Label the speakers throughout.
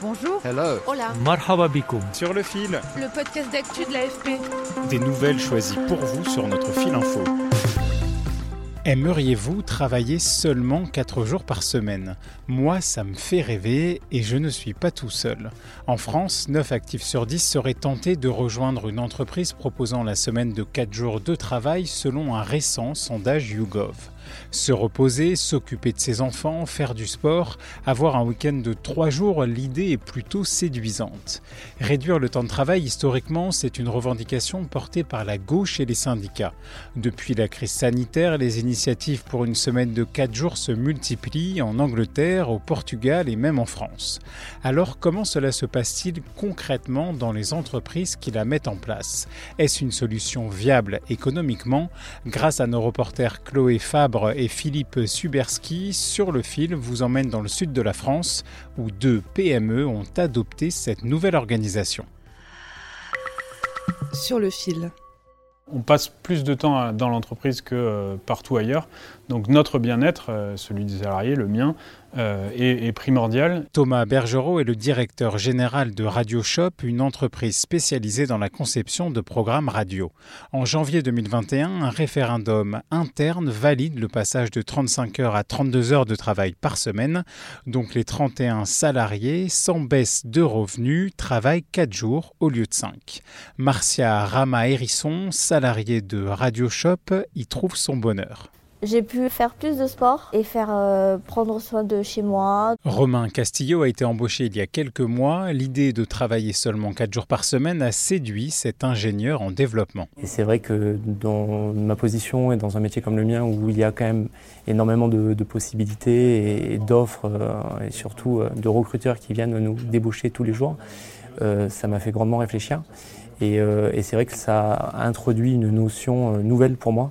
Speaker 1: Bonjour.
Speaker 2: Hello.
Speaker 1: Hola.
Speaker 3: Marhaba bikoum.
Speaker 4: Sur le fil,
Speaker 1: Le podcast d'actu de l'AFP.
Speaker 4: des nouvelles choisies pour vous sur notre fil info.
Speaker 3: Aimeriez-vous travailler seulement 4 jours par semaine? Moi, ça me fait rêver et je ne suis pas tout seul. En France, 9 actifs sur 10 seraient tentés de rejoindre une entreprise proposant la semaine de 4 jours de travail selon un récent sondage YouGov. Se reposer, s'occuper de ses enfants, faire du sport, avoir un week-end de 3 jours, l'idée est plutôt séduisante. Réduire le temps de travail, historiquement, c'est une revendication portée par la gauche et les syndicats. Depuis la crise sanitaire, les initiatives pour une semaine de 4 jours se multiplient en Angleterre, au Portugal et même en France. Alors comment cela se passe-t-il concrètement dans les entreprises qui la mettent en place? Est-ce une solution viable économiquement? Grâce à nos reporters Chloé Fabre et Philippe Suberski, Sur le fil vous emmène dans le sud de la France où deux PME ont adopté cette nouvelle organisation.
Speaker 1: Sur le fil.
Speaker 4: On passe plus de temps dans l'entreprise que euh, partout ailleurs. Donc notre bien-être, euh, celui des salariés, le mien, euh, est, primordial.
Speaker 3: Thomas Bergerot est le directeur général de Radio Shop, une entreprise spécialisée dans la conception de programmes radio. En janvier 2021, un référendum interne valide le passage de 35 heures à 32 heures de travail par semaine. Donc les 31 salariés, sans baisse de revenus, travaillent 4 jours au lieu de 5. Marcia Rama-Hérisson, salariée de Radio Shop, y trouve son bonheur.
Speaker 5: J'ai pu faire plus de sport et faire euh, prendre soin de chez moi.
Speaker 3: Romain Castillo a été embauché il y a quelques mois. L'idée de travailler seulement 4 jours par semaine a séduit cet ingénieur en développement.
Speaker 6: Et c'est vrai que dans ma position et dans un métier comme le mien où il y a quand même énormément de, de possibilités et d'offres euh, et surtout euh, de recruteurs qui viennent nous débaucher tous les jours, euh, ça m'a fait grandement réfléchir. Et, euh, et c'est vrai que ça a introduit une notion nouvelle pour moi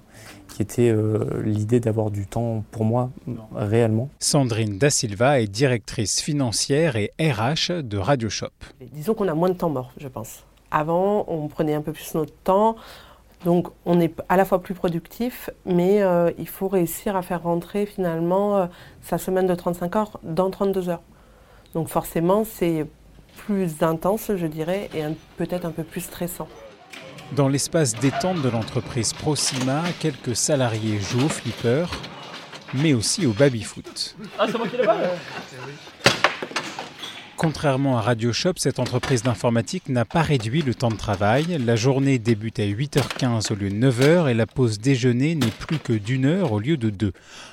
Speaker 6: qui était euh, l'idée d'avoir du temps pour moi réellement.
Speaker 3: Sandrine Da Silva est directrice financière et RH de Radio Shop.
Speaker 7: Disons qu'on a moins de temps mort, je pense. Avant, on prenait un peu plus notre temps, donc on est à la fois plus productif, mais euh, il faut réussir à faire rentrer finalement euh, sa semaine de 35 heures dans 32 heures. Donc forcément, c'est plus intense, je dirais, et peut-être un peu plus stressant.
Speaker 3: Dans l'espace détente de l'entreprise Proxima, quelques salariés jouent au flipper, mais aussi au baby-foot. Contrairement à Radio Shop, cette entreprise d'informatique n'a pas réduit le temps de travail. La journée débute à 8h15 au lieu de 9h et la pause déjeuner n'est plus que d'une heure au lieu de deux.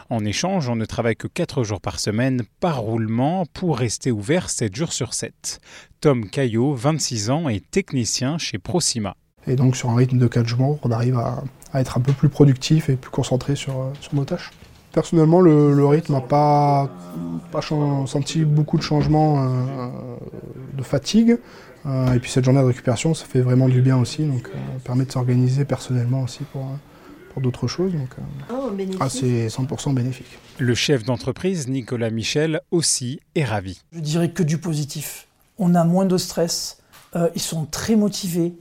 Speaker 3: En échange, on ne travaille que 4 jours par semaine par roulement pour rester ouvert 7 jours sur 7. Tom Caillot, 26 ans, est technicien chez Proxima.
Speaker 8: Et donc sur un rythme de 4 jours, on arrive à, à être un peu plus productif et plus concentré sur, euh, sur nos tâches. Personnellement, le, le rythme n'a pas, senti beaucoup de changements euh, de fatigue. Euh, et puis cette journée de récupération, ça fait vraiment du bien aussi. Donc euh, ça permet de s'organiser personnellement aussi pour, euh, pour d'autres choses. Donc euh, ah, c'est 100% bénéfique.
Speaker 3: Le chef d'entreprise, Nicolas Michel, aussi est ravi.
Speaker 9: Je dirais que du positif. On a moins de stress, euh, ils sont très motivés,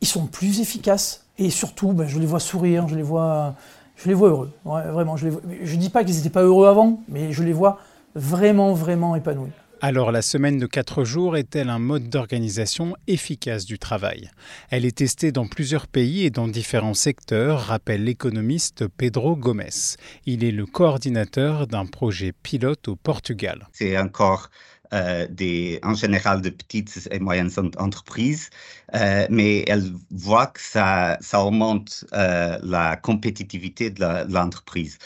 Speaker 9: ils sont plus efficaces et surtout, ben, je les vois sourire, je les vois, je les vois heureux. Ouais, vraiment, je ne dis pas qu'ils n'étaient pas heureux avant, mais je les vois vraiment, vraiment épanouis.
Speaker 3: Alors la semaine de 4 jours est-elle un mode d'organisation efficace du travail? Elle est testée dans plusieurs pays et dans différents secteurs, rappelle l'économiste Pedro Gomes. Il est le coordinateur d'un projet pilote au Portugal.
Speaker 10: C'est encore euh, en général de petites et moyennes en- entreprises, euh, mais elles voient que ça, ça augmente euh, la compétitivité de de l'entreprise.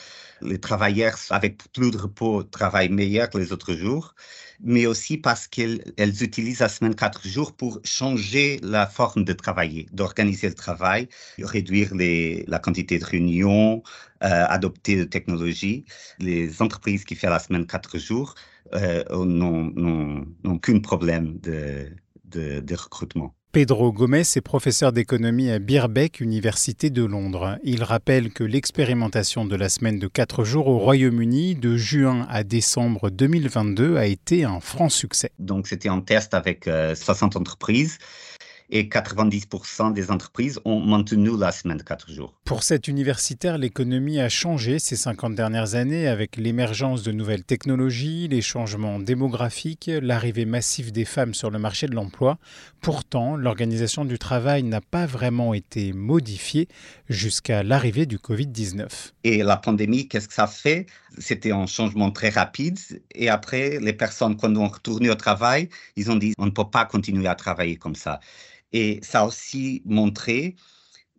Speaker 10: les travailleurs avec plus de repos travaillent meilleur que les autres jours, mais aussi parce qu'elles utilisent la semaine quatre jours pour changer la forme de travailler, d'organiser le travail, réduire la quantité de réunions, adopter des technologies. Les entreprises qui font la semaine quatre jours n'ont qu'un problème de, de recrutement.
Speaker 3: Pedro Gomez est professeur d'économie à Birbeck, Université de Londres. Il rappelle que l'expérimentation de la semaine de 4 jours au Royaume-Uni de juin à décembre 2022 a été un franc succès.
Speaker 10: Donc c'était un test avec 60 euh, entreprises et 90% des entreprises ont maintenu la semaine de 4 jours.
Speaker 3: Pour cet universitaire, l'économie a changé ces 50 dernières années avec l'émergence de nouvelles technologies, les changements démographiques, l'arrivée massive des femmes sur le marché de l'emploi. Pourtant, l'organisation du travail n'a pas vraiment été modifiée jusqu'à l'arrivée du Covid-19.
Speaker 10: Et la pandémie, qu'est-ce que ça fait? C'était un changement très rapide. Et après, les personnes, quand on retourné au travail, ils ont dit on ne peut pas continuer à travailler comme ça. Et ça a aussi montré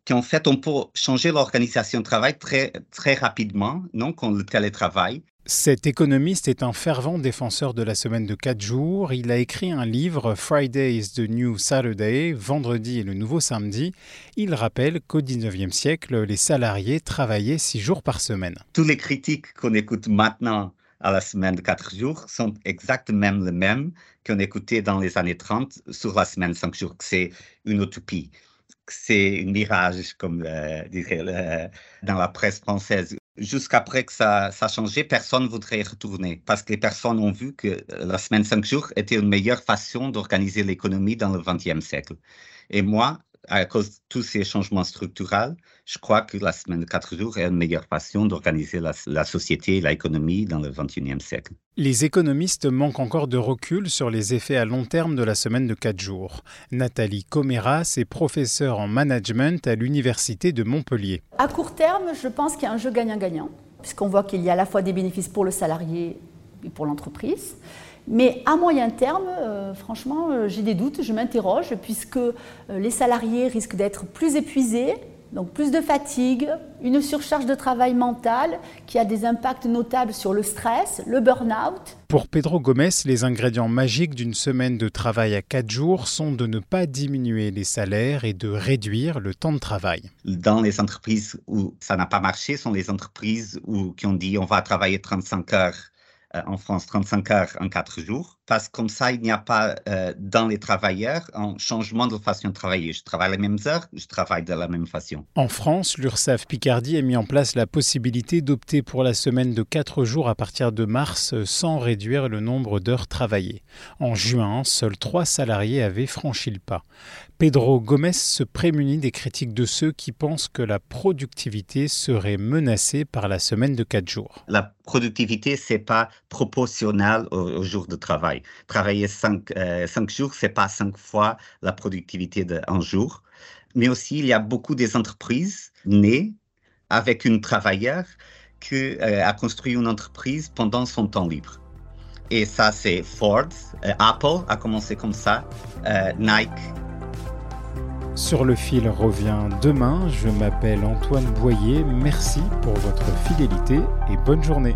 Speaker 10: qu'en fait, on peut changer l'organisation de travail très, très rapidement, non, quand le télétravail.
Speaker 3: Cet économiste est un fervent défenseur de la semaine de quatre jours. Il a écrit un livre, Friday is the New Saturday, Vendredi est le nouveau samedi. Il rappelle qu'au 19e siècle, les salariés travaillaient six jours par semaine.
Speaker 10: Tous les critiques qu'on écoute maintenant à la semaine de quatre jours sont exactement les mêmes qu'on écoutait dans les années 30 sur la semaine de cinq jours, que c'est une utopie, c'est un mirage, comme euh, dirait dans la presse française. Jusqu'après que ça, a changé, personne ne voudrait y retourner parce que les personnes ont vu que la semaine de cinq jours était une meilleure façon d'organiser l'économie dans le XXe siècle. Et moi, à cause de tous ces changements structurels, je crois que la semaine de quatre jours est une meilleure façon d'organiser la, société et l'économie dans le XXIe siècle.
Speaker 3: Les économistes manquent encore de recul sur les effets à long terme de la semaine de quatre jours. Nathalie Comeras est professeure en management à l'Université de Montpellier.
Speaker 2: À court terme, je pense qu'il y a un jeu gagnant-gagnant, puisqu'on voit qu'il y a à la fois des bénéfices pour le salarié et pour l'entreprise. Mais à moyen terme, euh, franchement, euh, j'ai des doutes, je m'interroge, puisque euh, les salariés risquent d'être plus épuisés, donc plus de fatigue, une surcharge de travail mental qui a des impacts notables sur le stress, le burn-out.
Speaker 3: Pour Pedro Gomez, les ingrédients magiques d'une semaine de travail à 4 jours sont de ne pas diminuer les salaires et de réduire le temps de travail.
Speaker 10: Dans les entreprises où ça n'a pas marché, sont les entreprises où, qui ont dit on va travailler 35 heures en France 35 heures en 4 jours, parce que comme ça, il n'y a pas euh, dans les travailleurs un changement de façon de travailler. Je travaille les mêmes heures, je travaille de la même façon.
Speaker 3: En France, l'URSSAF Picardie a mis en place la possibilité d'opter pour la semaine de 4 jours à partir de mars sans réduire le nombre d'heures travaillées. En juin, seuls 3 salariés avaient franchi le pas. Pedro Gomez se prémunit des critiques de ceux qui pensent que la productivité serait menacée par la semaine de 4 jours.
Speaker 10: La productivité, c'est pas proportionnel au, jour de travail. Travailler 5 euh, cinq, jours, c'est pas 5 fois la productivité d'un jour. Mais aussi, il y a beaucoup des entreprises nées avec une travailleur qui euh, a construit une entreprise pendant son temps libre. Et ça, c'est Ford, euh, Apple a commencé comme ça, Nike
Speaker 3: sur le fil revient demain. Je m'appelle Antoine Boyer. Merci pour votre fidélité et bonne journée.